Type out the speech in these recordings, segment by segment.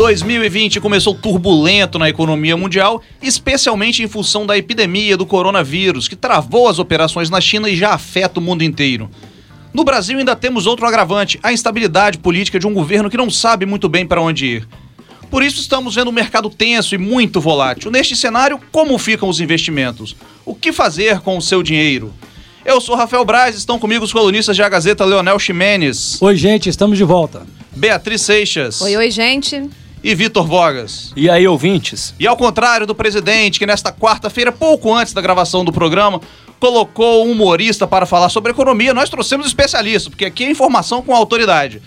2020 começou turbulento na economia mundial, especialmente em função da epidemia do coronavírus, que travou as operações na China e já afeta o mundo inteiro. No Brasil ainda temos outro agravante, a instabilidade política de um governo que não sabe muito bem para onde ir. Por isso estamos vendo um mercado tenso e muito volátil. Neste cenário, como ficam os investimentos? O que fazer com o seu dinheiro? Eu sou Rafael Braz, estão comigo os colunistas de A Gazeta Leonel Ximenes. Oi, gente, estamos de volta. Beatriz Seixas. Oi, oi, gente e Vitor Vogas. E aí, ouvintes? E ao contrário do presidente, que nesta quarta-feira, pouco antes da gravação do programa, colocou um humorista para falar sobre economia, nós trouxemos especialistas, porque aqui é informação com autoridade.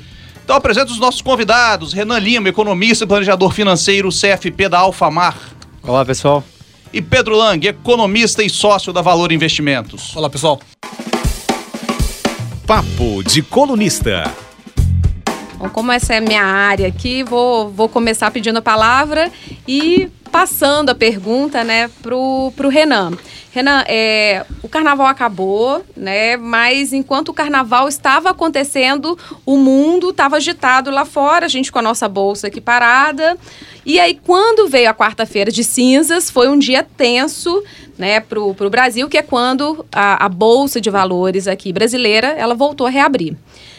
Então apresento os nossos convidados, Renan Lima, economista e planejador financeiro CFP da Alfamar. Olá, pessoal. E Pedro Lang, economista e sócio da Valor Investimentos. Olá, pessoal. Papo de colunista. Como essa é a minha área aqui, vou, vou começar pedindo a palavra e passando a pergunta né, pro, pro Renan. Renan, é, o carnaval acabou, né? Mas enquanto o carnaval estava acontecendo, o mundo estava agitado lá fora, a gente com a nossa bolsa aqui parada. E aí, quando veio a quarta-feira de cinzas, foi um dia tenso né, para o Brasil, que é quando a, a Bolsa de Valores aqui brasileira ela voltou a reabrir.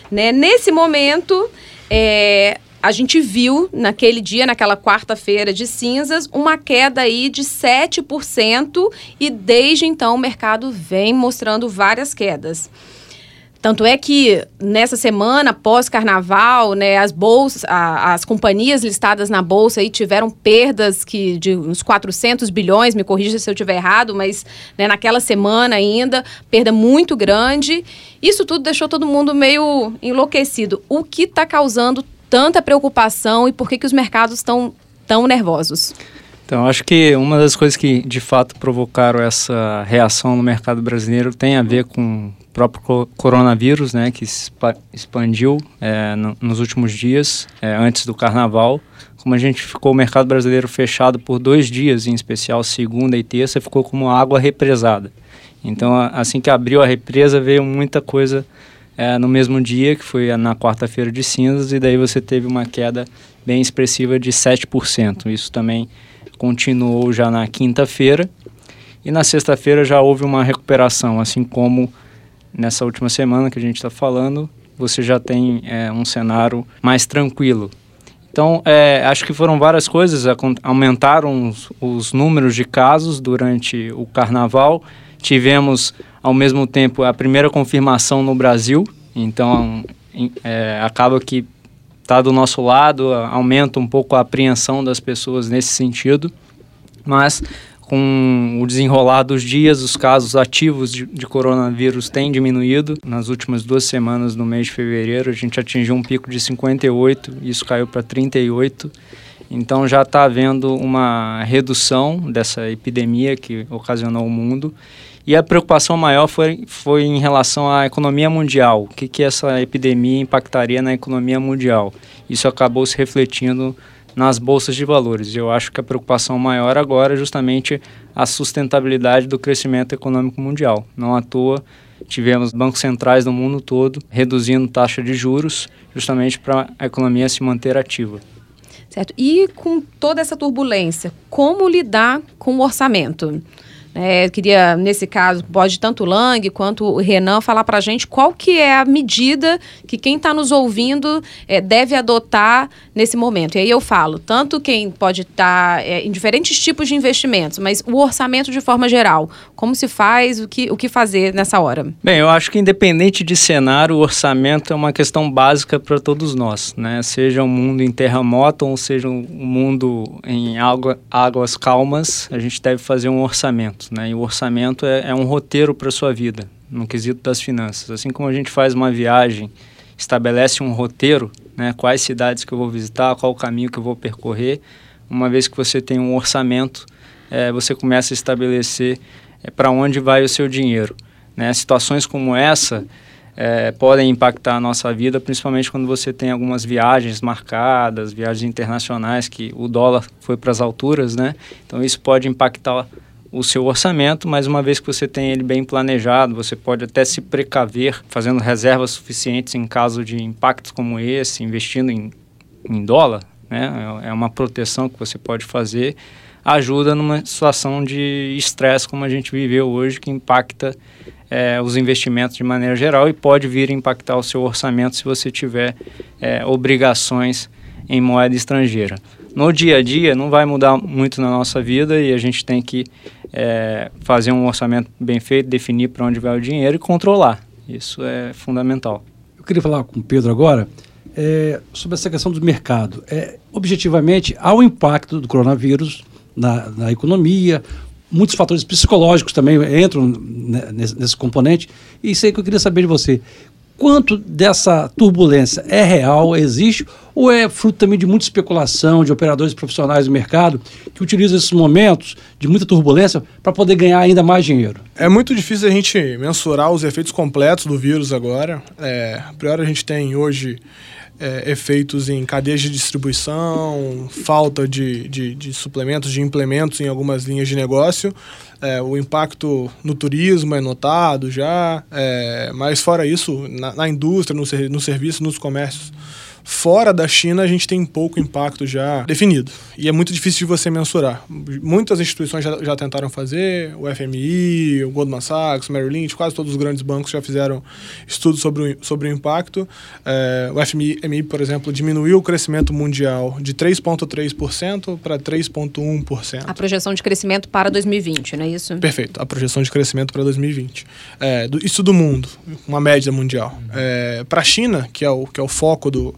Né? Nesse momento, é, a gente viu naquele dia, naquela quarta-feira de cinzas, uma queda aí de 7% e desde então o mercado vem mostrando várias quedas. Tanto é que nessa semana, pós-carnaval, né, as bolsas, a, as companhias listadas na bolsa aí tiveram perdas que de uns 400 bilhões, me corrija se eu estiver errado, mas né, naquela semana ainda, perda muito grande. Isso tudo deixou todo mundo meio enlouquecido. O que está causando tanta preocupação e por que, que os mercados estão tão nervosos? Então, acho que uma das coisas que de fato provocaram essa reação no mercado brasileiro tem a ver com o próprio coronavírus, né, que expandiu é, no, nos últimos dias, é, antes do carnaval. Como a gente ficou o mercado brasileiro fechado por dois dias, em especial segunda e terça, ficou como água represada. Então, assim que abriu a represa, veio muita coisa é, no mesmo dia, que foi na quarta-feira de cinzas, e daí você teve uma queda bem expressiva de 7%. Isso também continuou já na quinta-feira. E na sexta-feira já houve uma recuperação, assim como nessa última semana que a gente está falando, você já tem é, um cenário mais tranquilo. Então, é, acho que foram várias coisas, aumentaram os, os números de casos durante o carnaval, tivemos ao mesmo tempo a primeira confirmação no Brasil, então é, acaba que está do nosso lado, aumenta um pouco a apreensão das pessoas nesse sentido, mas com o desenrolar dos dias, os casos ativos de, de, coronavírus têm diminuído. Nas últimas duas semanas, no mês de fevereiro, a gente atingiu um pico de 58, isso caiu para 38. Então já está havendo uma redução dessa epidemia que ocasionou o mundo e a preocupação maior foi, foi em relação à economia mundial. O que, que essa epidemia impactaria na economia mundial? Isso acabou se refletindo nas bolsas de valores. Eu acho que a preocupação maior agora é justamente a sustentabilidade do crescimento econômico mundial. Não à toa tivemos bancos centrais no mundo todo reduzindo taxa de juros justamente para a economia se manter ativa. Certo. E com toda essa turbulência, como lidar com o orçamento? É, queria, nesse caso, pode tanto o Lang quanto o Renan falar para a gente qual que é a medida que quem está nos ouvindo é, deve adotar nesse momento. E aí eu falo, tanto quem pode estar tá, é, em diferentes tipos de investimentos, mas o orçamento de forma geral. Como se faz, o que, o que fazer nessa hora? Bem, eu acho que independente de cenário, o orçamento é uma questão básica para todos nós, né? Seja um mundo em terremoto ou seja um mundo em água, águas calmas, a gente deve fazer um orçamento né? E o orçamento é, é um roteiro para sua vida, no quesito das finanças. Assim como a gente faz uma viagem, estabelece um roteiro, né? Quais cidades que eu vou visitar, qual o caminho que eu vou percorrer. Uma vez que você tem um orçamento, é, você começa a estabelecer é, para onde vai o seu dinheiro. Né? Situações como essa é, podem impactar a nossa vida, principalmente quando você tem algumas viagens marcadas, viagens internacionais, que o dólar foi para as alturas, né? Então isso pode impactar o seu orçamento, mas uma vez que você tem ele bem planejado, você pode até se precaver, fazendo reservas suficientes em caso de impactos como esse, investindo em, em dólar, né? É uma proteção que você pode fazer, ajuda numa situação de estresse como a gente viveu hoje, que impacta é, os investimentos de maneira geral e pode vir impactar o seu orçamento se você tiver é, obrigações em moeda estrangeira. No dia a dia não vai mudar muito na nossa vida e a gente tem que é, fazer um orçamento bem feito, definir para onde vai o dinheiro e controlar. Isso é fundamental. Eu queria falar com o Pedro agora é, sobre essa questão do mercado. É, objetivamente, há o um impacto do coronavírus na, na economia, muitos fatores psicológicos também entram nesse, componente. E isso aí que eu queria saber de você. Quanto dessa turbulência é real, existe, ou é fruto também de muita especulação de operadores profissionais do mercado que utilizam esses momentos de muita turbulência para poder ganhar ainda mais dinheiro? É muito difícil a gente mensurar os efeitos completos do vírus agora. É, a priori, a gente tem hoje é, efeitos em cadeias de distribuição, falta de, de, de, suplementos, de implementos em algumas linhas de negócio. É, o impacto no turismo é notado já, é, mas fora isso, na, na indústria, no, no serviço, nos comércios Fora da China, a gente tem pouco impacto já definido. E é muito difícil de você mensurar. Muitas instituições já, já tentaram fazer, o FMI, o Goldman Sachs, o Merrill Lynch, quase todos os grandes bancos já fizeram estudos sobre o, sobre o impacto. É, o FMI, por exemplo, diminuiu o crescimento mundial de 3,3% para 3,1%. A projeção de crescimento para 2020, não é isso? Perfeito, a projeção de crescimento para 2020. É, do, isso do mundo, uma média mundial. É, para a China, que é o, que é o foco do,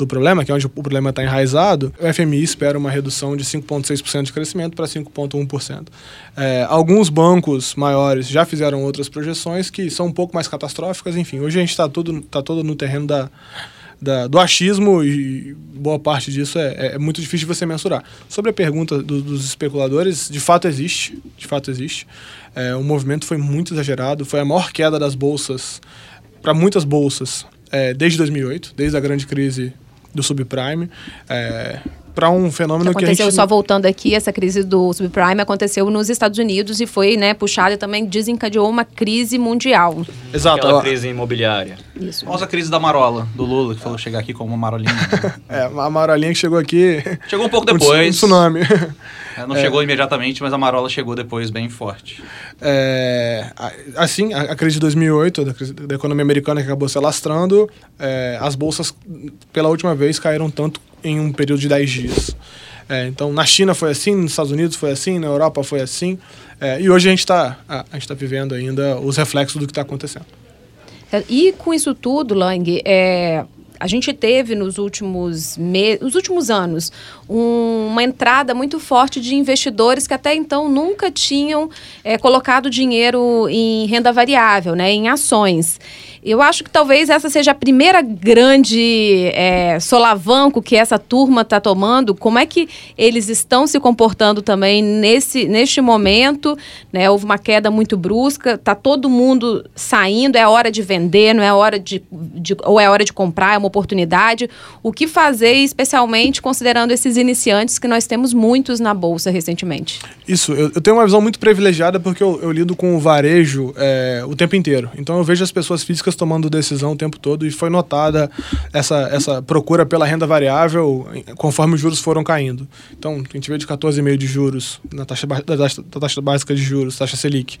do problema, que é onde o problema está enraizado, o FMI espera uma redução de 5,6% de crescimento para 5,1%. É, alguns bancos maiores já fizeram outras projeções que são um pouco mais catastróficas, enfim. Hoje a gente está todo, tá todo no terreno da, da, do achismo e boa parte disso é, é, muito difícil de você mensurar. Sobre a pergunta do, dos especuladores, de fato existe, de fato existe. É, o movimento foi muito exagerado, foi a maior queda das bolsas para muitas bolsas é, desde 2008, desde a grande crise do subprime. É, para um fenômeno que, aconteceu que gente... só voltando aqui essa crise do subprime aconteceu nos Estados Unidos e foi né puxada e também desencadeou uma crise mundial. Exato. Aquela crise imobiliária. Isso. A crise da marola do Lula que falou chegar aqui como uma marolinha. É a marolinha que chegou aqui chegou um pouco depois um tsunami. É, não é. chegou imediatamente mas a marola chegou depois bem forte. É, assim a, a, crise de 2008 da, crise da economia americana que acabou se alastrando é, as bolsas pela última vez caíram tanto em um período de 10 dias. É, então, na China foi assim, nos Estados Unidos foi assim, na Europa foi assim. É, e hoje a gente está tá vivendo ainda os reflexos do que está acontecendo. E com isso tudo, Lang, é, a gente teve nos últimos, me nos últimos anos um, uma entrada muito forte de investidores que até então nunca tinham é, colocado dinheiro em renda variável, né, em ações. Eu acho que talvez essa seja a primeira grande é, solavanco que essa turma está tomando. Como é que eles estão se comportando também nesse, neste momento? Né? Houve uma queda muito brusca, está todo mundo saindo, é hora de vender, não é hora de, de, ou é hora de comprar, é uma oportunidade. O que fazer, especialmente considerando esses iniciantes que nós temos muitos na Bolsa recentemente? Isso, eu, eu tenho uma visão muito privilegiada porque eu, eu lido com o varejo é, o tempo inteiro. Então eu vejo as pessoas físicas tomando decisão o tempo todo e foi notada essa, essa procura pela renda variável conforme os juros foram caindo. Então, a gente veio de 14,5% de juros na taxa, da, taxa, da taxa básica de juros, taxa Selic,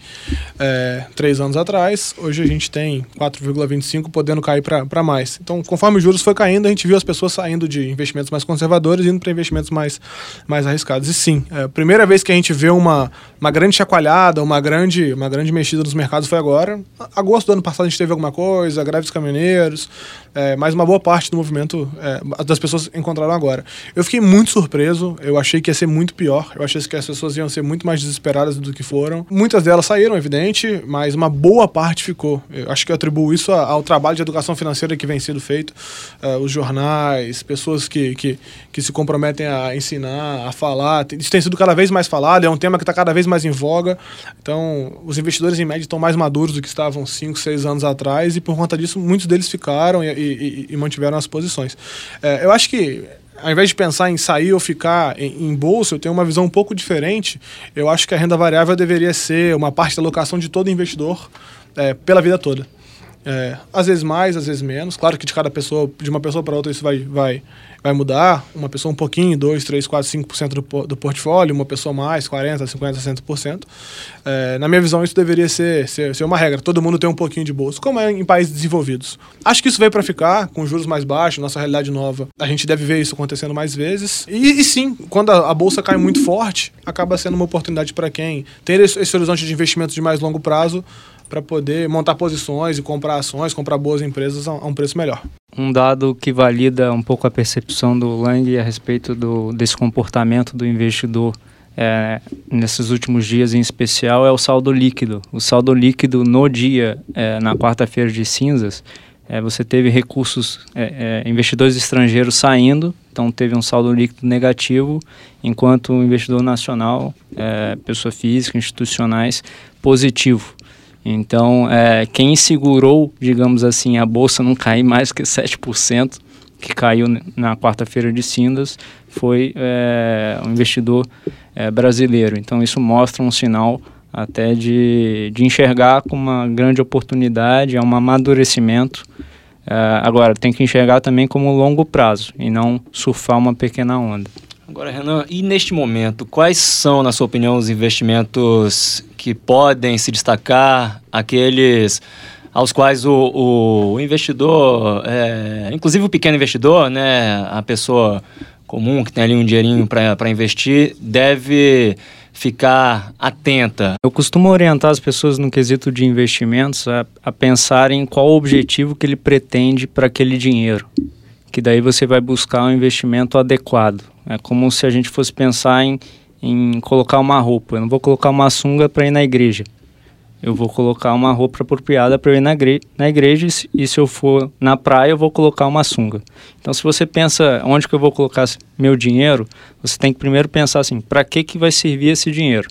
é, três anos atrás. Hoje a gente tem 4,25% podendo cair para mais. Então, conforme os juros foi caindo, a gente viu as pessoas saindo de investimentos mais conservadores indo para investimentos mais, mais arriscados. E sim, é, a primeira vez que a gente vê uma, uma grande chacoalhada, uma grande, uma grande mexida nos mercados foi agora. Agosto do ano passado a gente teve alguma coisa greve dos caminhoneiros, é, mas uma boa parte do movimento é, das pessoas encontraram agora. Eu fiquei muito surpreso, eu achei que ia ser muito pior, eu achei que as pessoas iam ser muito mais desesperadas do que foram. Muitas delas saíram, evidente, mas uma boa parte ficou. Eu acho que eu atribuo isso ao trabalho de educação financeira que vem sendo feito, é, os jornais, pessoas que, que, que se comprometem a ensinar, a falar. Isso tem sido cada vez mais falado, é um tema que está cada vez mais em voga. Então, os investidores, em média, estão mais maduros do que estavam 5, 6 anos atrás e por conta disso muitos deles ficaram e, e, e mantiveram as posições. É, eu acho que ao invés de pensar em sair ou ficar em, bolsa, eu tenho uma visão um pouco diferente. Eu acho que a renda variável deveria ser uma parte da alocação de todo investidor é, pela vida toda. É, às vezes mais, às vezes menos. Claro que de cada pessoa, de uma pessoa para outra, isso vai, vai, vai mudar. Uma pessoa um pouquinho, 2, 3, 4, 5% do, do portfólio, uma pessoa mais, 40%, 50%, 60%. É, na minha visão, isso deveria ser, ser, ser uma regra. Todo mundo tem um pouquinho de bolsa, como é em países desenvolvidos. Acho que isso veio para ficar, com juros mais baixos, nossa realidade nova. A gente deve ver isso acontecendo mais vezes. E, e sim, quando a, a, bolsa cai muito forte, acaba sendo uma oportunidade para quem tem esse, esse horizonte de investimento de mais longo prazo para poder montar posições e comprar ações, comprar boas empresas a, um preço melhor. Um dado que valida um pouco a percepção do Lang a respeito do, desse comportamento do investidor é, nesses últimos dias em especial é o saldo líquido. O saldo líquido no dia, é, na quarta-feira de cinzas, é, você teve recursos, é, é, investidores estrangeiros saindo, então teve um saldo líquido negativo, enquanto o investidor nacional, é, pessoa física, institucionais, positivo. Então, é, quem segurou, digamos assim, a bolsa não cair mais que 7%, que caiu na quarta-feira de cinzas, foi é, investidor é, brasileiro. Então, isso mostra um sinal até de, de enxergar como uma grande oportunidade, é um amadurecimento. É, agora, tem que enxergar também como longo prazo e não surfar uma pequena onda. Agora, Renan, e neste momento, quais são, na sua opinião, os investimentos que podem se destacar, aqueles aos quais o, o investidor, é, inclusive o pequeno investidor, né, a pessoa comum que tem ali um dinheirinho para investir, deve ficar atenta? Eu costumo orientar as pessoas no quesito de investimentos a, a pensar em qual o objetivo que ele pretende para aquele dinheiro que daí você vai buscar um investimento adequado. É como se a gente fosse pensar em, em colocar uma roupa. Eu não vou colocar uma sunga para ir na igreja. Eu vou colocar uma roupa apropriada para ir na, na igreja e se eu for na praia eu vou colocar uma sunga. Então se você pensa onde que eu vou colocar meu dinheiro, você tem que primeiro pensar assim, para que que vai servir esse dinheiro?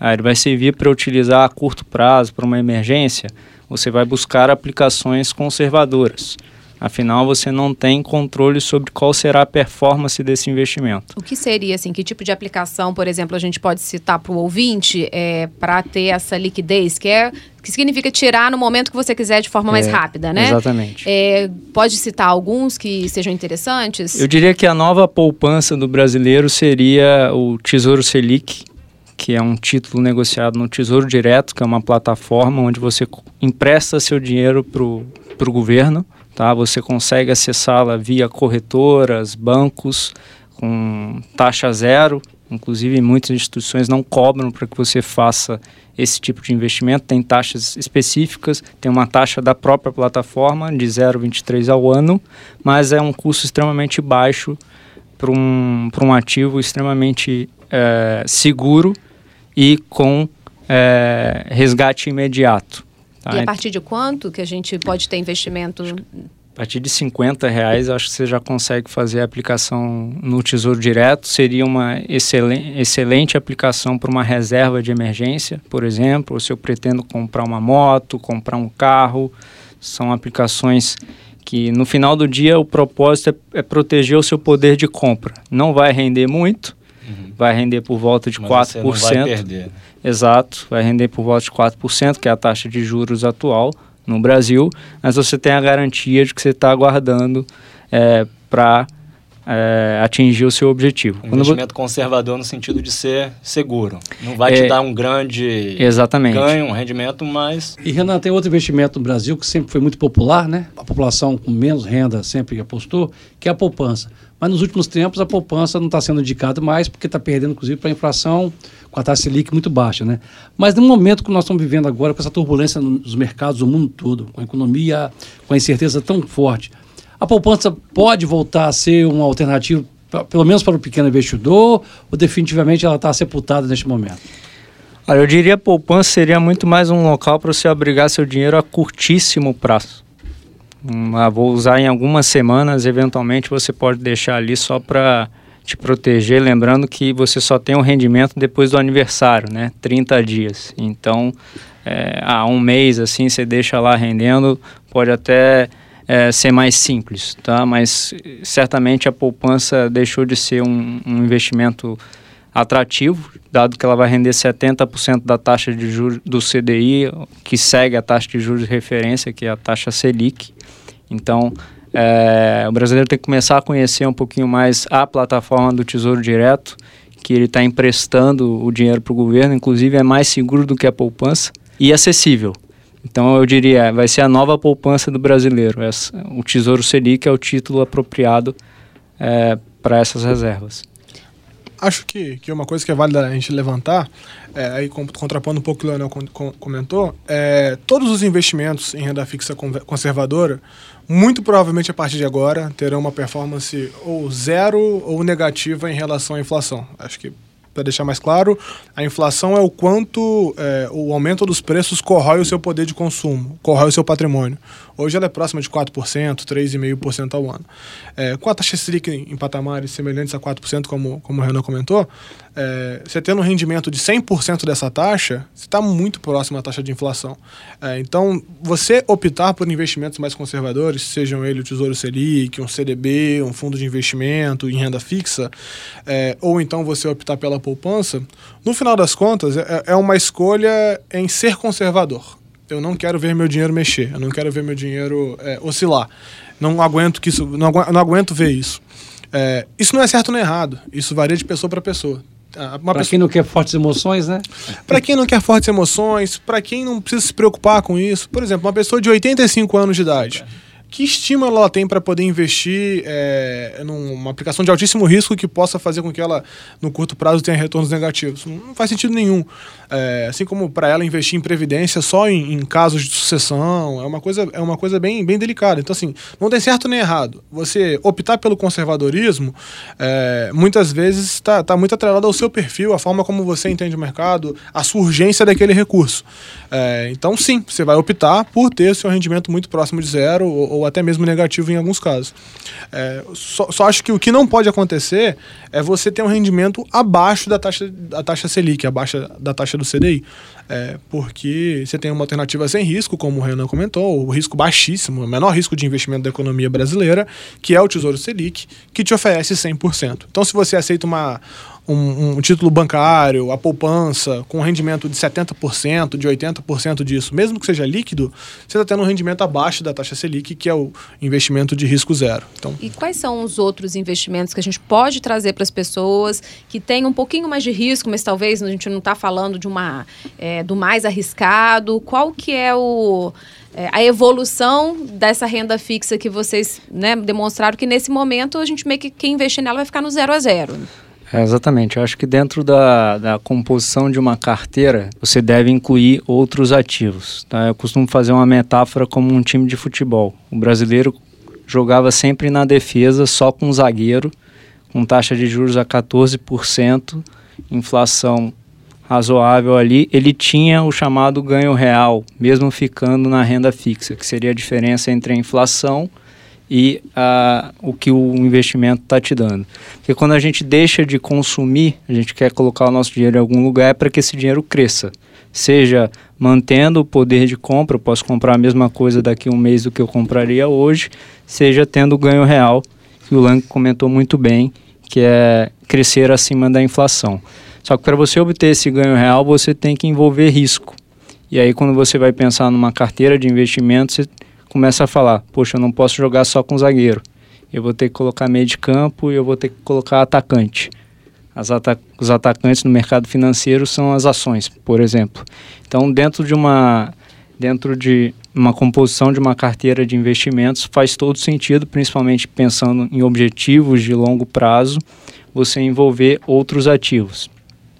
Ah, ele vai servir para utilizar a curto prazo, para uma emergência? Você vai buscar aplicações conservadoras. Afinal, você não tem controle sobre qual será a performance desse investimento. O que seria, assim, que tipo de aplicação, por exemplo, a gente pode citar para o ouvinte é, para ter essa liquidez, que é que significa tirar no momento que você quiser de forma mais é, rápida, né? Exatamente. É, pode citar alguns que sejam interessantes? Eu diria que a nova poupança do brasileiro seria o Tesouro Selic, que é um título negociado no Tesouro Direto, que é uma plataforma onde você empresta seu dinheiro para o governo Tá? Você consegue acessá-la via corretoras, bancos, com taxa zero. Inclusive, muitas instituições não cobram para que você faça esse tipo de investimento. Tem taxas específicas, tem uma taxa da própria plataforma de 0,23 ao ano, mas é um custo extremamente baixo para um, um ativo extremamente é, seguro e com é, resgate imediato. Tá? E a partir de quanto que a gente pode ter investimento? A partir de 50 reais, acho que você já consegue fazer a aplicação no Tesouro Direto. Seria uma excelente, excelente aplicação para uma reserva de emergência, por exemplo. Ou se eu pretendo comprar uma moto, comprar um carro. São aplicações que no final do dia o propósito é, é proteger o seu poder de compra. Não vai render muito, uhum. vai render por volta de Mas 4%. Você não vai perder. Exato, vai render por volta de 4%, que é a taxa de juros atual no Brasil, mas você tem a garantia de que você está guardando é, para é, atingir o seu objetivo. Um investimento conservador no sentido de ser seguro. Não vai é, te dar um grande exatamente. ganho, um rendimento, mas... E, Renan, tem outro investimento no Brasil que sempre foi muito popular, né? A população com menos renda sempre apostou, que é a poupança. Mas nos últimos tempos a poupança não está sendo indicada mais porque está perdendo, inclusive, para a inflação com a taxa Selic muito baixa, né? Mas no momento que nós estamos vivendo agora, com essa turbulência nos mercados do mundo todo, com a economia, com a incerteza tão forte, a poupança pode voltar a ser uma alternativa, pelo menos para o pequeno investidor, ou definitivamente ela está sepultada neste momento? Olha, eu diria poupança seria muito mais um local para você abrigar seu dinheiro a curtíssimo prazo. Ah, vou usar em algumas semanas, eventualmente você pode deixar ali só para te proteger, lembrando que você só tem um rendimento depois do aniversário, né? 30 dias. Então, é, um mês assim você deixa lá rendendo, pode até é, ser mais simples, tá? Mas certamente a poupança deixou de ser um, um investimento atrativo, dado que ela vai render 70% da taxa de juros do CDI, que segue a taxa de juros de referência, que é a taxa Selic. Então, é, o brasileiro tem que começar a conhecer um pouquinho mais a plataforma do Tesouro Direto, que ele está emprestando o dinheiro para o governo, inclusive é mais seguro do que a poupança e acessível. Então eu diria, vai ser a nova poupança do brasileiro. Essa, o Tesouro Selic é o título apropriado é, para essas reservas. Acho que, que uma coisa que é válida a gente levantar, é, aí contrapondo um pouco o que o Leonel comentou, é, todos os investimentos em renda fixa conservadora, muito provavelmente a partir de agora, terão uma performance ou zero ou negativa em relação à inflação. Acho que para deixar mais claro, a inflação é o quanto é, o aumento dos preços corrói o seu poder de consumo, corrói o seu patrimônio. Hoje ela é próxima de 4%, 3,5% ao ano. É, com a taxa Selic em patamares semelhantes a 4%, como, como o Renan comentou, é, você tendo um rendimento de 100% dessa taxa, você está muito próximo à taxa de inflação. É, então, você optar por investimentos mais conservadores, sejam ele o Tesouro Selic, um CDB, um fundo de investimento em renda fixa, é, ou então você optar pela poupança, no final das contas, é, é uma escolha em ser conservador eu não quero ver meu dinheiro mexer, eu não quero ver meu dinheiro é, oscilar. Não aguento que isso, não, aguento, não aguento ver isso. É, isso não é certo nem errado. Isso varia de pessoa para pessoa. Para pessoa... quem não quer fortes emoções, né? para quem não quer fortes emoções, para quem não precisa se preocupar com isso. Por exemplo, uma pessoa de 85 anos de idade que estímulo ela tem para poder investir é, numa aplicação de altíssimo risco que possa fazer com que ela, no curto prazo, tenha retornos negativos? Não faz sentido nenhum. É, assim como para ela investir em previdência só em, em, casos de sucessão, é uma coisa, é uma coisa bem, bem delicada. Então, assim, não tem certo nem errado. Você optar pelo conservadorismo, é, muitas vezes está tá muito atrelado ao seu perfil, a forma como você entende o mercado, a sua urgência daquele recurso. É, então, sim, você vai optar por ter seu rendimento muito próximo de zero ou, ou até mesmo negativo em alguns casos. É, só, só, acho que o que não pode acontecer é você ter um rendimento abaixo da taxa, da taxa Selic, abaixo da taxa do CDI. É, porque você tem uma alternativa sem risco, como o Renan comentou, o risco baixíssimo, o menor risco de investimento da economia brasileira, que é o Tesouro Selic, que te oferece 100%. Então, se você aceita uma, um, um, título bancário, a poupança, com rendimento de 70%, de 80% disso, mesmo que seja líquido, você está tendo um rendimento abaixo da taxa Selic, que é o investimento de risco zero. Então, e quais são os outros investimentos que a gente pode trazer para as pessoas que têm um pouquinho mais de risco, mas talvez a gente não está falando de uma é, do mais arriscado? Qual que é o é, a evolução dessa renda fixa que vocês né, demonstraram que nesse momento a gente meio que quem investir nela vai ficar no zero a zero. É, exatamente. Eu acho que dentro da, da composição de uma carteira, você deve incluir outros ativos. Tá? Eu costumo fazer uma metáfora como um time de futebol. O brasileiro jogava sempre na defesa, só com zagueiro, com taxa de juros a 14%, inflação razoável ali, ele tinha o chamado ganho real, mesmo ficando na renda fixa, que seria a diferença entre a inflação e uh, o que o investimento está te dando. Porque quando a gente deixa de consumir, a gente quer colocar o nosso dinheiro em algum lugar para que esse dinheiro cresça. Seja mantendo o poder de compra, eu posso comprar a mesma coisa daqui a um mês do que eu compraria hoje, seja tendo ganho real, que o Lang comentou muito bem, que é crescer acima da inflação. Só que para você obter esse ganho real, você tem que envolver risco. E aí, quando você vai pensar numa carteira de investimentos, você começa a falar: poxa, eu não posso jogar só com zagueiro. Eu vou ter que colocar meio de campo e eu vou ter que colocar atacante. Ata os atacantes no mercado financeiro são as ações, por exemplo. Então, dentro de uma dentro de uma composição de uma carteira de investimentos faz todo sentido, principalmente pensando em objetivos de longo prazo, você envolver outros ativos.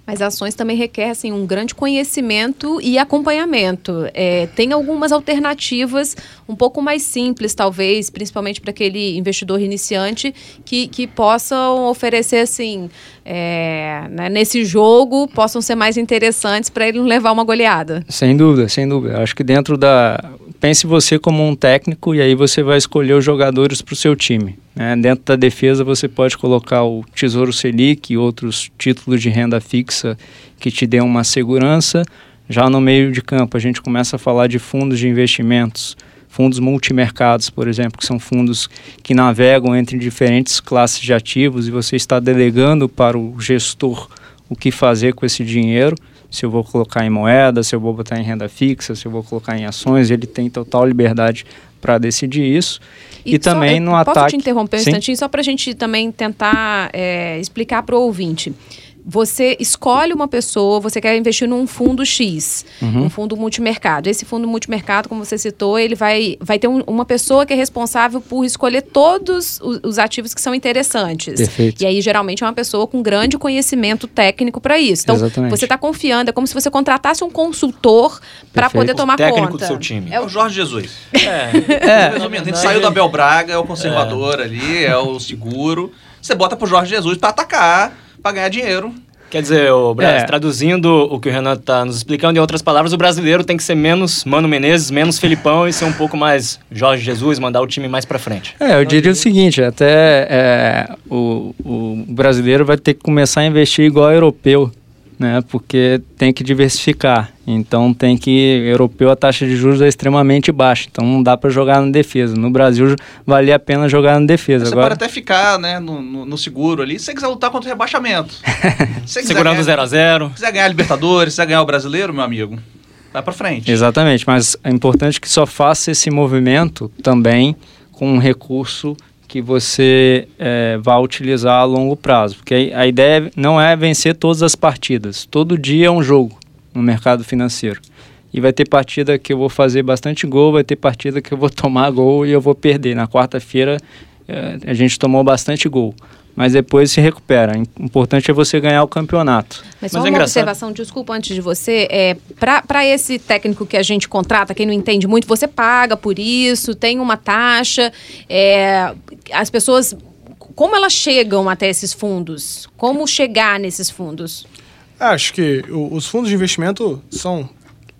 Mas ações também requer assim, um grande conhecimento e acompanhamento. É, tem algumas alternativas um pouco mais simples, talvez, principalmente para aquele investidor iniciante, que, que possam oferecer assim, é, né, nesse jogo, possam ser mais interessantes para ele não levar uma goleada. Sem dúvida, sem dúvida. Acho que dentro da. Pense você como um técnico e aí você vai escolher os jogadores para o seu time. Né? Dentro da defesa, você pode colocar o Tesouro Selic e outros títulos de renda fixa que te dêem uma segurança. Já no meio de campo, a gente começa a falar de fundos de investimentos, fundos multimercados, por exemplo, que são fundos que navegam entre diferentes classes de ativos e você está delegando para o gestor o que fazer com esse dinheiro, se eu vou colocar em moeda, se eu vou botar em renda fixa, se eu vou colocar em ações, ele tem total liberdade para decidir isso. E, também só, no posso ataque. Posso te interromper um Sim? instantinho, só para a gente também tentar é, explicar para o ouvinte. Você escolhe uma pessoa, você quer investir num fundo X, Uhum. um fundo multimercado. Esse fundo multimercado, como você citou, ele vai, vai ter um- uma pessoa que é responsável por escolher todos os, os ativos que são interessantes. Perfeito. E aí, geralmente, é uma pessoa com grande conhecimento técnico para isso. Então, Exatamente. você está confiando, é como se você contratasse um consultor para poder tomar técnico conta. do seu time. É o Jorge Jesus. É, Resumindo, a gente saiu da Bel Braga, é o conservador ali, é o seguro. Você bota pro Jorge Jesus pra atacar, pra ganhar dinheiro. Quer dizer, o É. traduzindo o que o Renan está nos explicando, em outras palavras, o brasileiro tem que ser menos Mano Menezes, menos Felipão e ser um pouco mais Jorge Jesus, mandar o time mais pra frente. É, eu diria o seguinte, até é, o, o brasileiro vai ter que começar a investir igual ao europeu, né? Porque tem que diversificar. Então tem que europeu a taxa de juros é extremamente baixa, então não dá para jogar na defesa. No Brasil valia a pena jogar na defesa. Você Agora pode até ficar né, no, no- no seguro ali, se você quiser lutar contra o rebaixamento. Se Segurando ganhar- 0 a 0 quiser ganhar a Libertadores, quiser ganhar o Brasileiro, meu amigo, vai pra frente. Exatamente, mas é importante que só faça esse movimento também com um recurso que você é, vá utilizar a longo prazo. Porque a ideia não é vencer todas as partidas. Todo dia é um jogo no mercado financeiro. E vai ter partida que eu vou fazer bastante gol, vai ter partida que eu vou tomar gol e eu vou perder. Na quarta-feira eh, a gente tomou bastante gol. Mas depois se recupera. O importante é você ganhar o campeonato. Mas só Mas é uma engraçado. observação, desculpa antes de você, é, para esse técnico que a gente contrata, quem não entende muito, você paga por isso, tem uma taxa, é, as pessoas, como elas chegam até esses fundos? Como chegar nesses fundos? Acho que os fundos de investimento são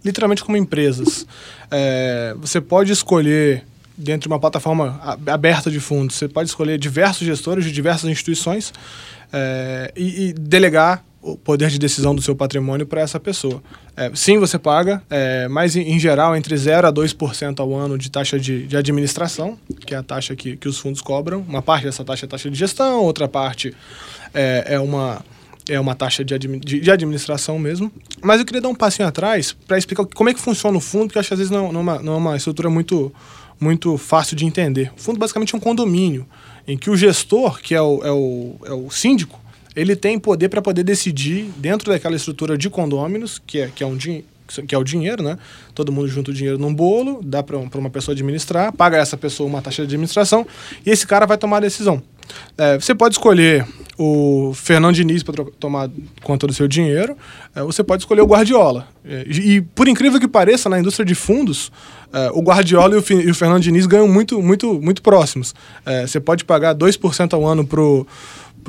literalmente como empresas. É, você pode escolher, dentro de uma plataforma aberta de fundos, você pode escolher diversos gestores de diversas instituições é, e, e delegar o poder de decisão do seu patrimônio para essa pessoa. É, sim, você paga, é, mas em, em geral entre 0% a 2% ao ano de taxa de, de administração, que é a taxa que, que os fundos cobram. Uma parte dessa taxa é taxa de gestão, outra parte é, é uma é uma taxa de, admi- de- de administração mesmo. Mas eu queria dar um passinho atrás para explicar como é que funciona o fundo, porque acho que às vezes não, não, é uma, não é uma estrutura muito, muito fácil de entender. O fundo basicamente é um condomínio, em que o gestor, que é o, é o, é o síndico, ele tem poder para poder decidir dentro daquela estrutura de condôminos, que é, que é um que é o dinheiro, né? Todo mundo junta o dinheiro num bolo, dá para uma pessoa administrar, paga essa pessoa uma taxa de administração e esse cara vai tomar a decisão. É, você pode escolher o Fernando Diniz para tomar conta do seu dinheiro, é, você pode escolher o Guardiola. É, e, por incrível que pareça, na indústria de fundos, é, o Guardiola e o, e o Fernando Diniz ganham muito, muito, muito próximos. É, você pode pagar 2% ao ano para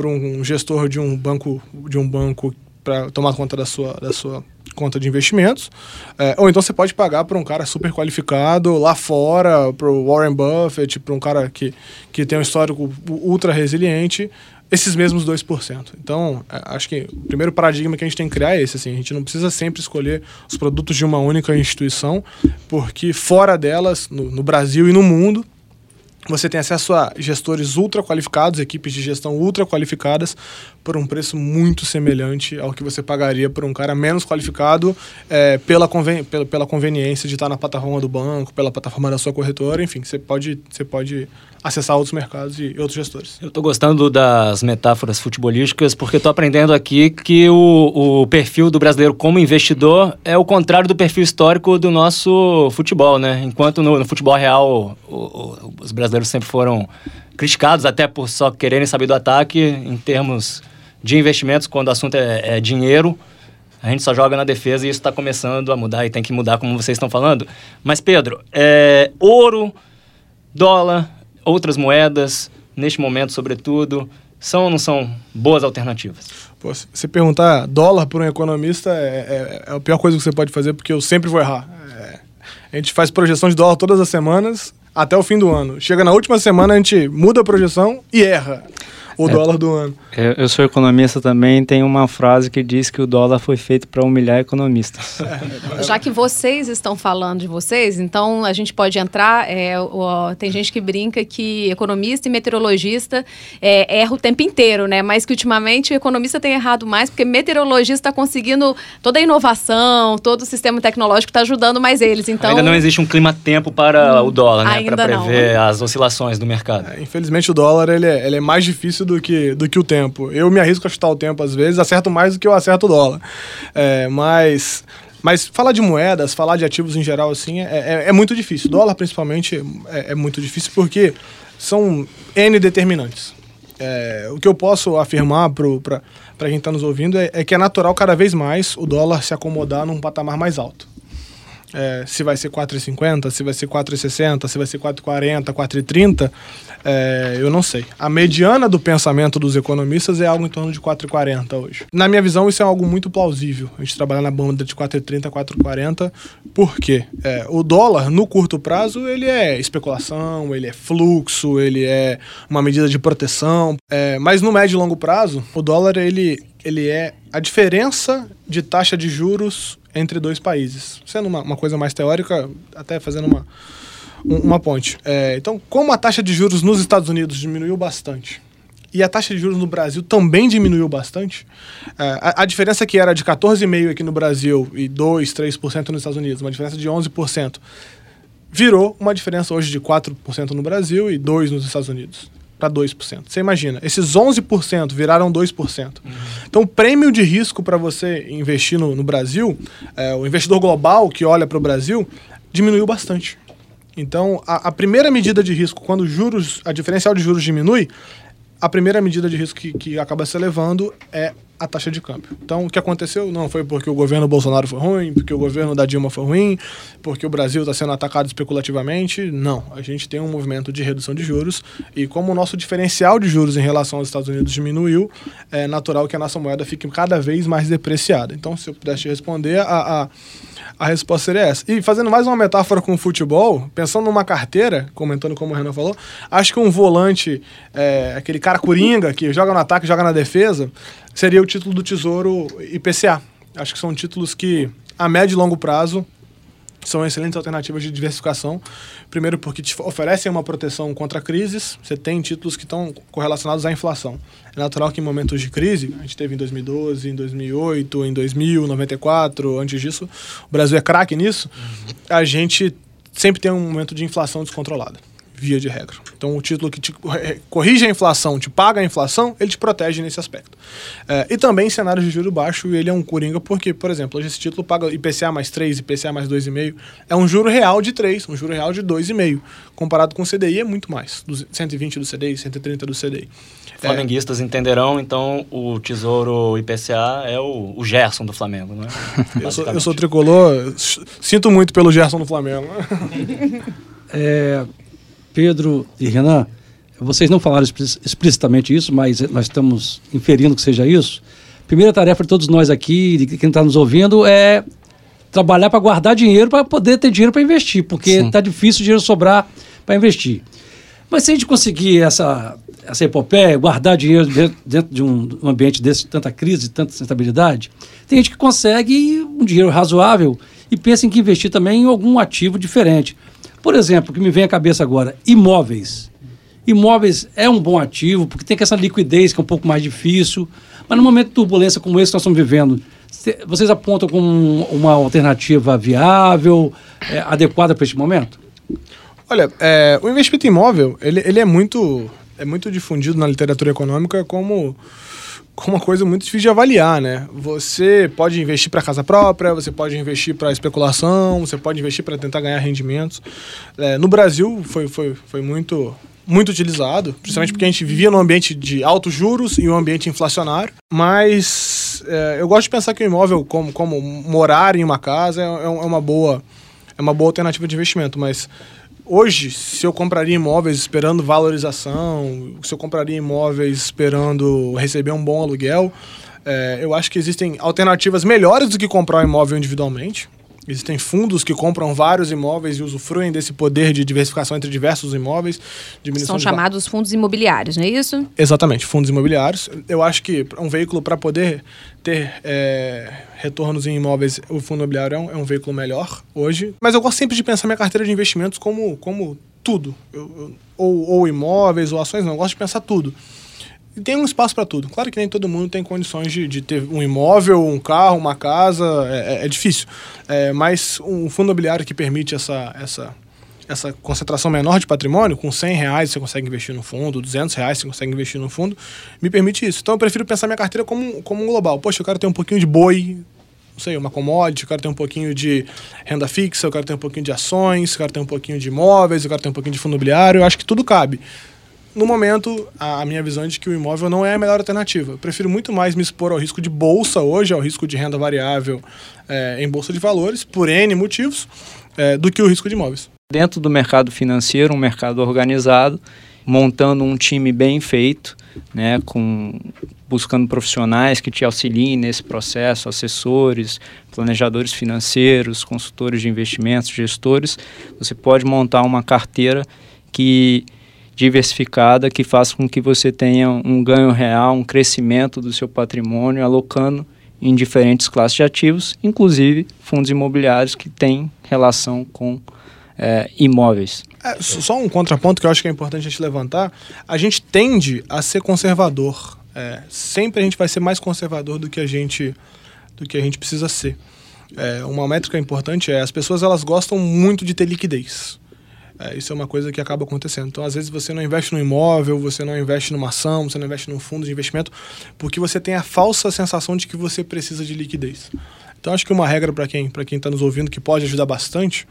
um gestor de um banco, de um banco para tomar conta da sua, da sua conta de investimentos. É, ou então você pode pagar para um cara super qualificado lá fora, para o Warren Buffett, para um cara que, que tem um histórico ultra resiliente, esses mesmos 2%. Então, é, acho que o primeiro paradigma que a gente tem que criar é esse. Assim, a gente não precisa sempre escolher os produtos de uma única instituição, porque fora delas, no, no Brasil e no mundo, você tem acesso a gestores ultra qualificados, equipes de gestão ultra qualificadas, por um preço muito semelhante ao que você pagaria por um cara menos qualificado é, pela, conven pela, pela conveniência de estar na plataforma do banco, pela plataforma da sua corretora, enfim, você pode, você pode acessar outros mercados e outros gestores. Eu tô gostando das metáforas futebolísticas porque tô aprendendo aqui que o, o perfil do brasileiro como investidor é o contrário do perfil histórico do nosso futebol, né? Enquanto no, no futebol real o- o- os brasileiros sempre foram criticados até por só quererem saber do ataque em termos de investimentos, quando o assunto é, é dinheiro, a gente só joga na defesa e isso está começando a mudar e tem que mudar como vocês estão falando. Mas Pedro, é, ouro, dólar, outras moedas, neste momento, sobretudo, são ou não são boas alternativas? Pô, se perguntar dólar para um economista é, é- é a pior coisa que você pode fazer, porque eu sempre vou errar. É, a gente faz projeção de dólar todas as semanas até o fim do ano. Chega na última semana, a gente muda a projeção e erra. O É. dólar do ano. Eu, eu sou economista também, tem uma frase que diz que o dólar foi feito para humilhar economistas. Já que vocês estão falando de vocês, então a gente pode entrar. é, o- tem gente que brinca que economista e meteorologista é, erra o tempo inteiro, né? Mas que ultimamente o economista tem errado mais, porque meteorologista está conseguindo toda a inovação, todo o sistema tecnológico está ajudando mais eles. Então, Ainda não existe um clima-tempo para o dólar, né? Para não. prever as oscilações do mercado. É, Infelizmente o dólar ele é, ele é mais difícil do que, do que o tempo. Eu me arrisco a chutar o tempo às vezes, acerto mais do que eu acerto o dólar. É, mas, mas falar de moedas, falar de ativos em geral, assim, é, é, é muito difícil. Dólar, principalmente, é, é muito difícil porque são N determinantes. É, o que eu posso afirmar para quem está nos ouvindo é, é que é natural cada vez mais o dólar se acomodar num patamar mais alto. É, se vai ser 4,50, se vai ser 4,60, se vai ser 4,40, 4,30, é, eu não sei. A mediana do pensamento dos economistas é algo em torno de 4,40 hoje. Na minha visão, isso é algo muito plausível. A gente trabalhar na banda de 4,30 a 4,40. Por quê? É, o dólar, no curto prazo, ele é especulação, ele é fluxo, ele é uma medida de proteção. É, mas no médio e longo prazo, o dólar, ele, ele é a diferença de taxa de juros entre dois países. Sendo uma, uma coisa mais teórica, até fazendo uma, um- uma ponte. É, então, como a taxa de juros nos Estados Unidos diminuiu bastante e a taxa de juros no Brasil também diminuiu bastante, é, a, a diferença que era de 14,5% aqui no Brasil e 2, 3% nos Estados Unidos, uma diferença de 11%, virou uma diferença hoje de 4% no Brasil e 2% nos Estados Unidos. Para 2%. Você imagina, esses 11% viraram 2%. Então, o prêmio de risco para você investir no, no Brasil, é, o investidor global que olha para o Brasil, diminuiu bastante. Então, a, a primeira medida de risco, quando os juros, a diferencial de juros diminui, a primeira medida de risco que, que acaba se elevando é a taxa de câmbio. Então, o que aconteceu não foi porque o governo Bolsonaro foi ruim, porque o governo da Dilma foi ruim, porque o Brasil está sendo atacado especulativamente. Não. A gente tem um movimento de redução de juros e como o nosso diferencial de juros em relação aos Estados Unidos diminuiu, é natural que a nossa moeda fique cada vez mais depreciada. Então, se eu pudesse te responder, a, a, a resposta seria essa. E fazendo mais uma metáfora com o futebol, pensando numa carteira, comentando como o Renan falou, acho que um volante, é, aquele cara coringa que joga no ataque joga na defesa, seria o título do Tesouro IPCA. Acho que são títulos que, a médio e longo prazo, são excelentes alternativas de diversificação. Primeiro, porque te oferecem uma proteção contra crises. Você tem títulos que estão correlacionados à inflação. É natural que em momentos de crise, a gente teve em 2012, em 2008, em 2000, 94, antes disso, o Brasil é craque nisso, a gente sempre tem um momento de inflação descontrolada. Via de regra. Então, o título que te eh, corrige a inflação, te paga a inflação, ele te protege nesse aspecto. Eh, e também, em cenários de juro baixo, ele é um coringa, porque, por exemplo, hoje esse título paga IPCA mais 3, IPCA mais 2,5. É um juro real de 3, um juro real de 2,5. Comparado com o CDI, é muito mais. Dos 120 do CDI, 130 do CDI. É, Flamenguistas entenderão, então o Tesouro IPCA é o, o Gerson do Flamengo, né? eu, sou, eu sou tricolor, sinto muito pelo Gerson no Flamengo. É, Pedro e Renan, vocês não falaram expli- explicitamente isso, mas nós estamos inferindo que seja isso. Primeira tarefa de todos nós aqui, de quem está nos ouvindo, é trabalhar para guardar dinheiro para poder ter dinheiro para investir, porque está difícil o dinheiro sobrar para investir. Mas se a gente conseguir essa, essa epopeia, guardar dinheiro dentro, dentro de um um ambiente desse, tanta crise, tanta instabilidade, tem gente que consegue um dinheiro razoável e pensa em que investir também em algum ativo diferente. Por exemplo, o que me vem à cabeça agora, imóveis. Imóveis é um bom ativo, porque tem essa liquidez que é um pouco mais difícil, mas no momento de turbulência como esse que nós estamos vivendo, cê- vocês apontam como uma alternativa viável, é, adequada para este momento? Olha, é, o investimento imóvel, ele, ele é muito é muito difundido na literatura econômica como, como uma coisa muito difícil de avaliar, né? Você pode investir para casa própria, você pode investir para especulação, você pode investir para tentar ganhar rendimentos. É, no Brasil foi, foi, foi muito muito utilizado, principalmente porque a gente vivia num ambiente de altos juros e um ambiente inflacionário. Mas é, eu gosto de pensar que o imóvel, como, como morar em uma casa, é, é uma boa é uma boa alternativa de investimento, mas hoje, se eu compraria imóveis esperando valorização, se eu compraria imóveis esperando receber um bom aluguel, é, eu acho que existem alternativas melhores do que comprar um imóvel individualmente. Existem fundos que compram vários imóveis e usufruem desse poder de diversificação entre diversos imóveis. São chamados fundos imobiliários, não é isso? Exatamente, fundos imobiliários. Eu acho que um veículo para poder ter é, retornos em imóveis, o fundo imobiliário é um, é um, veículo melhor hoje. Mas eu gosto sempre de pensar minha carteira de investimentos como, como tudo. Eu, eu, ou, ou imóveis ou ações, não. Eu gosto de pensar tudo tem um espaço para tudo. Claro que nem todo mundo tem condições de, de ter um imóvel, um carro, uma casa, é, é, é difícil. É, mas um fundo imobiliário que permite essa, essa, essa concentração menor de patrimônio, com 100 reais você consegue investir no fundo, 200 reais você consegue investir no fundo, me permite isso. Então eu prefiro pensar minha carteira como, como um global. Poxa, eu quero ter um pouquinho de boi, não sei, uma commodity, eu quero ter um pouquinho de renda fixa, eu quero ter um pouquinho de ações, eu quero ter um pouquinho de imóveis, eu quero ter um pouquinho de fundo imobiliário, eu acho que tudo cabe no momento, a, minha visão é de que o imóvel não é a melhor alternativa. Eu prefiro muito mais me expor ao risco de bolsa hoje, ao risco de renda variável é, em bolsa de valores, por N motivos, é, do que o risco de imóveis. Dentro do mercado financeiro, um mercado organizado, montando um time bem feito, né, com buscando profissionais que te auxiliem nesse processo, assessores, planejadores financeiros, consultores de investimentos, gestores, você pode montar uma carteira que diversificada que faça com que você tenha um ganho real, um crescimento do seu patrimônio, alocando em diferentes classes de ativos, inclusive fundos imobiliários que têm relação com é, imóveis. É, só um contraponto que eu acho que é importante a gente levantar: a gente tende a ser conservador. É, sempre a gente vai ser mais conservador do que a gente, do que a gente precisa ser. É, uma métrica importante é as pessoas elas gostam muito de ter liquidez. É, isso é uma coisa que acaba acontecendo. Então, às vezes, você não investe no imóvel, você não investe numa ação, você não investe num fundo de investimento, porque você tem a falsa sensação de que você precisa de liquidez. Então, acho que uma regra para quem para quem está nos ouvindo que pode ajudar bastante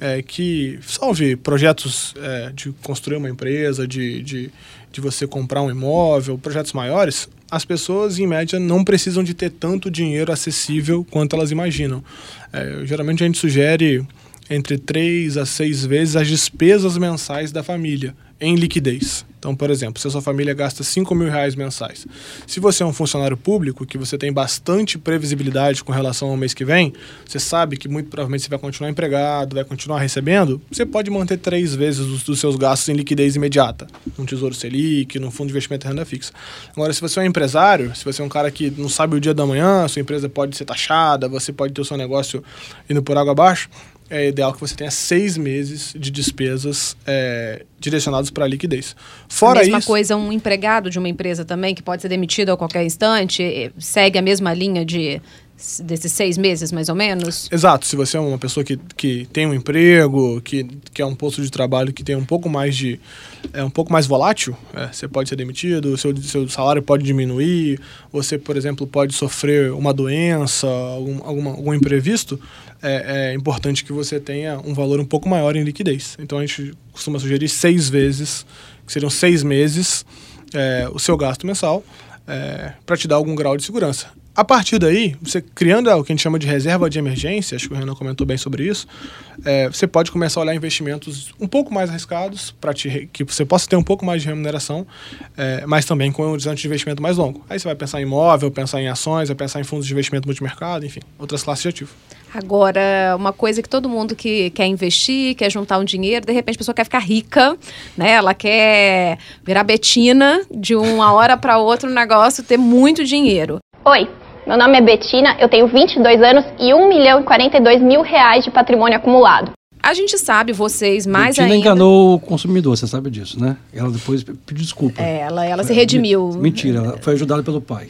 é que salve projetos é, de construir uma empresa, de, de, de você comprar um imóvel, projetos maiores, as pessoas, em média, não precisam de ter tanto dinheiro acessível quanto elas imaginam. É, geralmente, a gente sugere entre três a seis vezes as despesas mensais da família em liquidez. Então, por exemplo, se a sua família gasta 5 mil reais mensais, se você é um funcionário público, que você tem bastante previsibilidade com relação ao mês que vem, você sabe que muito provavelmente você vai continuar empregado, vai continuar recebendo, você pode manter três vezes os dos seus gastos em liquidez imediata, num Tesouro Selic, num fundo de investimento em renda fixa. Agora, se você é um empresário, se você é um cara que não sabe o dia da manhã, sua empresa pode ser taxada, você pode ter o seu negócio indo por água abaixo, é ideal que você tenha seis meses de despesas é, direcionados para liquidez. Fora a mesma isso, coisa, um empregado de uma empresa também, que pode ser demitido a qualquer instante, segue a mesma linha de desses seis meses, mais ou menos? Exato. Se você é uma pessoa que, que tem um emprego, que, que é um posto de trabalho que tem um pouco mais de... é um pouco mais volátil, é, você pode ser demitido, seu, seu salário pode diminuir, você, por exemplo, pode sofrer uma doença, algum, alguma, algum imprevisto, é, é importante que você tenha um valor um pouco maior em liquidez. Então, a gente costuma sugerir seis vezes, que seriam seis meses, é, o seu gasto mensal, é, para te dar algum grau de segurança. A partir daí, você criando o que a gente chama de reserva de emergência, acho que o Renan comentou bem sobre isso, é, você pode começar a olhar investimentos um pouco mais arriscados, para que você possa ter um pouco mais de remuneração, é, mas também com um horizonte de investimento mais longo. Aí você vai pensar em imóvel, pensar em ações, vai pensar em fundos de investimento multimercado, enfim, outras classes de ativo. Agora, uma coisa que todo mundo que quer investir, quer juntar um dinheiro, de repente a pessoa quer ficar rica, né? Ela quer virar betina de uma hora para outra no negócio, ter muito dinheiro. Oi, meu nome é Betina, eu tenho 22 anos e 1 milhão e 42 mil reais de patrimônio acumulado. A gente sabe, vocês mais Betina ainda... enganou o consumidor, você sabe disso, né? Ela depois pediu desculpa. É, ela, ela se redimiu. Mentira, ela foi ajudada pelo pai.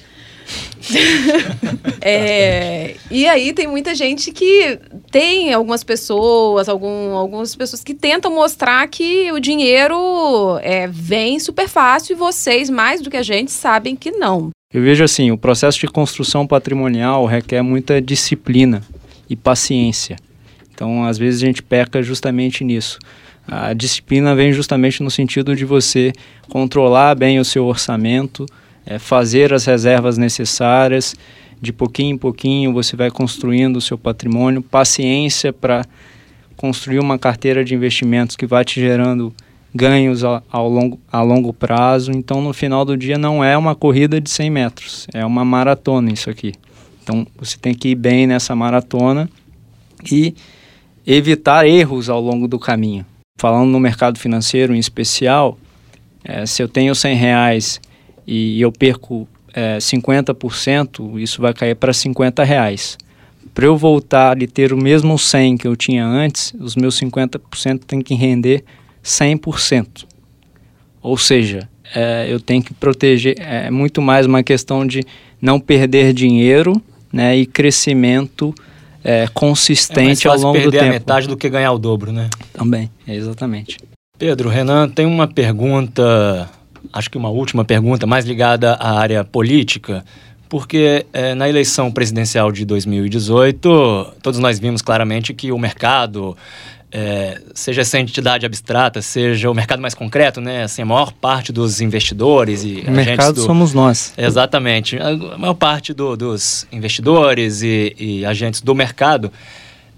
é, e aí tem muita gente que tem algumas pessoas, algum, algumas pessoas que tentam mostrar que o dinheiro é, vem super fácil e vocês, mais do que a gente, sabem que não. Eu vejo assim, o processo de construção patrimonial requer muita disciplina e paciência. Então, às vezes a gente peca justamente nisso. A disciplina vem justamente no sentido de você controlar bem o seu orçamento, é, fazer as reservas necessárias, de pouquinho em pouquinho você vai construindo o seu patrimônio, paciência para construir uma carteira de investimentos que vai te gerando ganhos ao, longo, a longo prazo. Então, no final do dia, não é uma corrida de 100 metros, é uma maratona isso aqui. Então, você tem que ir bem nessa maratona e evitar erros ao longo do caminho. Falando no mercado financeiro em especial, é, se eu tenho 100 reais e eu perco é, 50%, isso vai cair para 50 reais. Para eu voltar e ter o mesmo 100 que eu tinha antes, os meus 50% tem que render 100%. Ou seja, é, eu tenho que proteger, é muito mais uma questão de não perder dinheiro né, e crescimento é, consistente é ao longo do tempo. perder a metade do que ganhar o dobro, né? Também, exatamente. Pedro, Renan, tem uma pergunta, acho que uma última pergunta, mais ligada à área política, porque é, na eleição presidencial de 2018, todos nós vimos claramente que o mercado é, seja essa entidade abstrata, seja o mercado mais concreto, né? Assim, a maior parte dos investidores e o mercado do... somos nós. Exatamente. A maior parte do, dos investidores e, e, agentes do mercado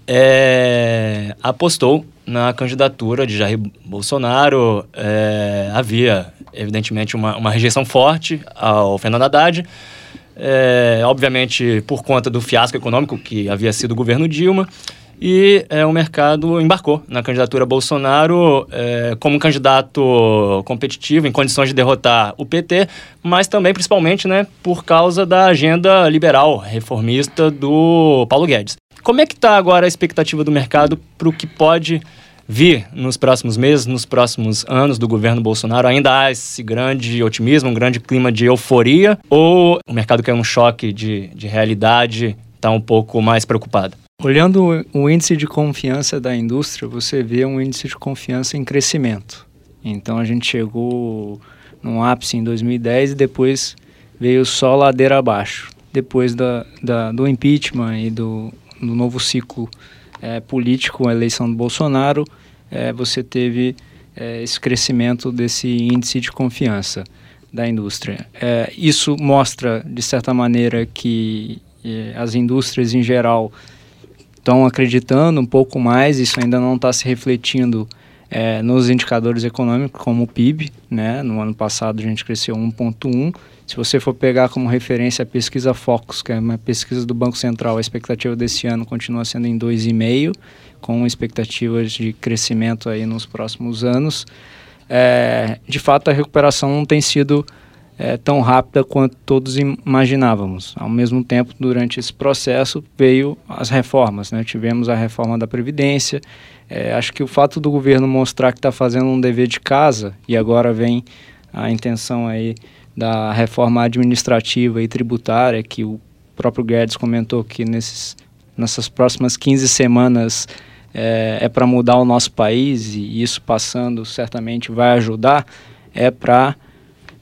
é, apostou na candidatura de Jair Bolsonaro. É, havia, evidentemente, uma, uma rejeição forte ao Fernando Haddad. É, obviamente, por conta do fiasco econômico que havia sido o governo Dilma e é, o mercado embarcou na candidatura Bolsonaro é, como um candidato competitivo, em condições de derrotar o PT, mas também, principalmente, né, por causa da agenda liberal, reformista do Paulo Guedes. Como é que está agora a expectativa do mercado para o que pode vir nos próximos meses, nos próximos anos do governo Bolsonaro? Ainda há esse grande otimismo, um grande clima de euforia? Ou o mercado quer um choque de, de realidade, está um pouco mais preocupado? Olhando o índice de confiança da indústria, você vê um índice de confiança em crescimento. Então a gente chegou num ápice em 2010 e depois veio só ladeira abaixo. Depois da, da do impeachment e do, do novo ciclo é, político, a eleição do Bolsonaro, é, você teve é, esse crescimento desse índice de confiança da indústria. Isso mostra, de certa maneira, que as indústrias em geral estão acreditando um pouco mais, isso ainda não está se refletindo é, nos indicadores econômicos, como o PIB, né? no ano passado a gente cresceu 1,1. Se você for pegar como referência a pesquisa Focus, que é uma pesquisa do Banco Central, a expectativa desse ano continua sendo em 2,5, com expectativas de crescimento aí nos próximos anos. É, de fato, a recuperação não tem sido é, tão rápida quanto todos imaginávamos. Ao mesmo tempo, durante esse processo, veio as reformas. Né? Tivemos a reforma da Previdência. É, acho que o fato do governo mostrar que está fazendo um dever de casa, e agora vem a intenção aí da reforma administrativa e tributária, que o próprio Guedes comentou que nesses, nessas próximas 15 semanas é, é para mudar o nosso país, e isso passando certamente vai ajudar, é para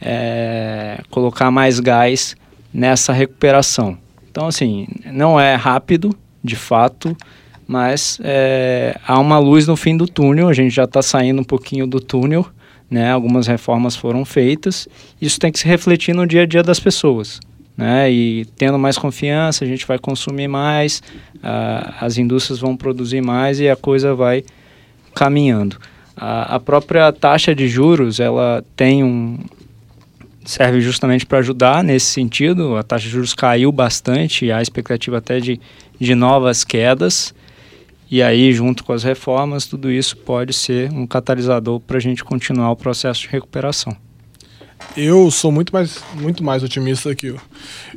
é, colocar mais gás nessa recuperação. Então, assim, não é rápido, de fato, mas é, há uma luz no fim do túnel, a gente já está saindo um pouquinho do túnel, né? algumas reformas foram feitas, isso tem que se refletir no dia a dia das pessoas. Né? E tendo mais confiança, a gente vai consumir mais, as indústrias vão produzir mais e a coisa vai caminhando. A, a própria taxa de juros, ela tem um, serve justamente para ajudar nesse sentido. A taxa de juros caiu bastante, há expectativa até de, de novas quedas. E aí, junto com as reformas, tudo isso pode ser um catalisador para a gente continuar o processo de recuperação. Eu sou muito mais, muito mais otimista que o,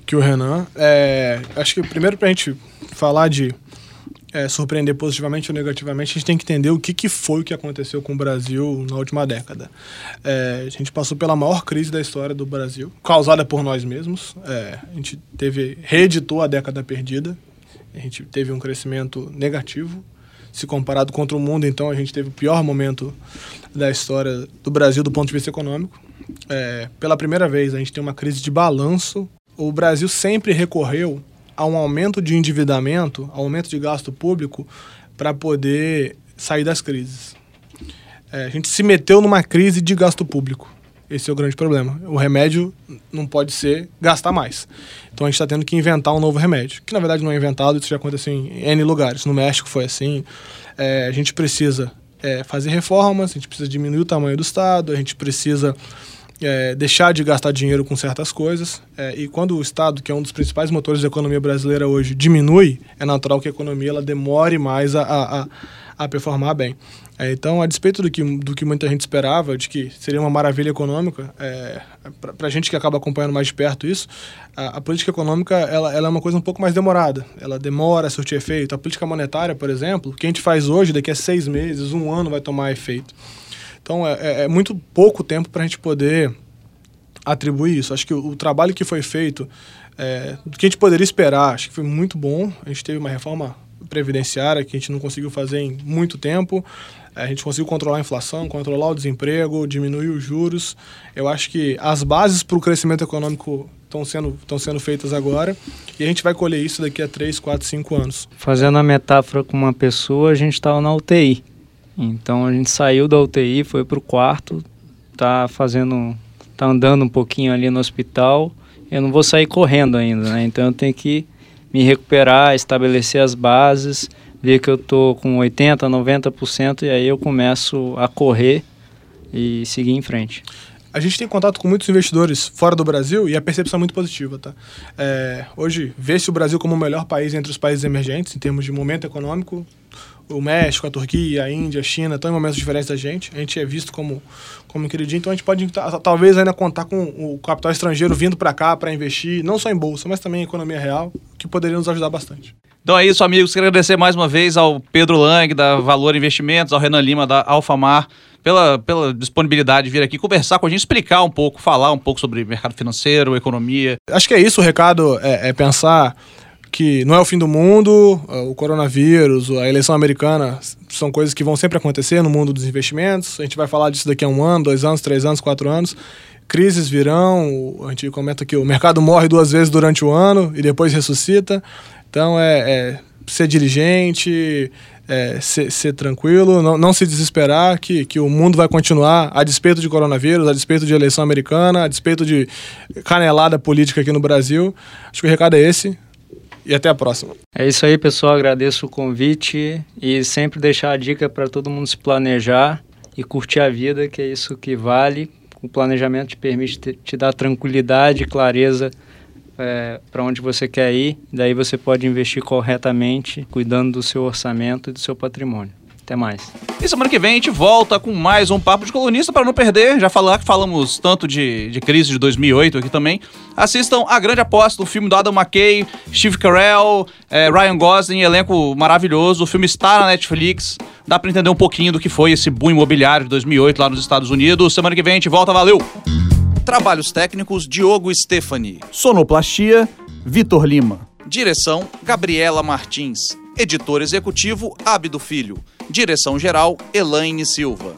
que o Renan. É, acho que primeiro para a gente falar de é, surpreender positivamente ou negativamente, a gente tem que entender o que, que foi o que aconteceu com o Brasil na última década. É, a gente passou pela maior crise da história do Brasil, causada por nós mesmos. É, a gente teve reeditou a década perdida. A gente teve um crescimento negativo. Se comparado contra o mundo, então a gente teve o pior momento da história do Brasil do ponto de vista econômico. É, pela primeira vez, a gente tem uma crise de balanço. O Brasil sempre recorreu a um aumento de endividamento, aumento de gasto público para poder sair das crises. É, a gente se meteu numa crise de gasto público. Esse é o grande problema. O remédio não pode ser gastar mais. Então a gente está tendo que inventar um novo remédio, que na verdade não é inventado, isso já aconteceu em N lugares. No México foi assim. É, a gente precisa é, fazer reformas, a gente precisa diminuir o tamanho do Estado, a gente precisa é, deixar de gastar dinheiro com certas coisas. É, e quando o Estado, que é um dos principais motores da economia brasileira hoje, diminui, é natural que a economia ela demore mais a, a, a performar bem. É, então, a despeito do que, do que muita gente esperava, de que seria uma maravilha econômica, é, para a gente que acaba acompanhando mais de perto isso, a, a, política econômica ela, ela é uma coisa um pouco mais demorada. Ela demora a surtir efeito. A política monetária, por exemplo, que a gente faz hoje, daqui a seis meses, um ano vai tomar efeito. Então, é, é, é muito pouco tempo para a gente poder atribuir isso. Acho que o, o trabalho que foi feito, é, do que a gente poderia esperar, acho que foi muito bom. A gente teve uma reforma previdenciária que a gente não conseguiu fazer em muito tempo. A gente conseguiu controlar a inflação, controlar o desemprego, diminuir os juros. Eu acho que as bases para o crescimento econômico estão sendo, estão sendo feitas agora e a gente vai colher isso daqui a 3, 4, 5 anos. Fazendo a metáfora com uma pessoa, a gente estava na UTI. Então a gente saiu da UTI, foi para o quarto, tá fazendo, tá andando um pouquinho ali no hospital. Eu não vou sair correndo ainda, né? Então eu tenho que me recuperar, estabelecer as bases, ver que eu tô com 80, 90% e aí eu começo a correr e seguir em frente. A gente tem contato com muitos investidores fora do Brasil e a percepção é muito positiva, tá? É, hoje, vê-se o Brasil como o melhor país entre os países emergentes em termos de momento econômico, o México, a Turquia, a Índia, a China estão em momentos diferentes da gente. A gente é visto como, como queridinho, então a gente pode talvez ainda contar com o capital estrangeiro vindo para cá para investir, não só em bolsa, mas também em economia real, que poderia nos ajudar bastante. Então é isso, amigos. Quero agradecer mais uma vez ao Pedro Lang, da Valor Investimentos, ao Renan Lima, da Alfamar, pela, pela disponibilidade de vir aqui conversar com a gente, explicar um pouco, falar um pouco sobre mercado financeiro, economia. Acho que é isso, o recado é, é pensar que não é o fim do mundo, o coronavírus, a eleição americana são coisas que vão sempre acontecer no mundo dos investimentos. A gente vai falar disso daqui a um ano, dois anos, três anos, quatro anos. Crises virão, a gente comenta que o mercado morre duas vezes durante o ano e depois ressuscita. Então é, é ser diligente, é, ser, ser, tranquilo, não, não se desesperar que, que o mundo vai continuar a despeito de coronavírus, a despeito de eleição americana, a despeito de canelada política aqui no Brasil. Acho que o recado é esse e até a próxima. É isso aí, pessoal. Agradeço o convite e sempre deixar a dica para todo mundo se planejar e curtir a vida, que é isso que vale. O planejamento te permite te, te dar tranquilidade, clareza é, para onde você quer ir. Daí você pode investir corretamente, cuidando do seu orçamento e do seu patrimônio. Até mais. E semana que vem a gente volta com mais um Papo de Colunista para não perder. Já falar que falamos tanto de, de crise de 2008 aqui também. Assistam A Grande Aposta, o filme do Adam McKay, Steve Carell, é, Ryan Gosling, elenco maravilhoso. O filme está na Netflix. Dá para entender um pouquinho do que foi esse boom imobiliário de 2008 lá nos Estados Unidos. Semana que vem a gente volta. Valeu! Trabalhos técnicos Diogo Stefani. Sonoplastia Vitor Lima. Direção Gabriela Martins. Editor executivo Abdo Filho. Direção geral Elaine Silva.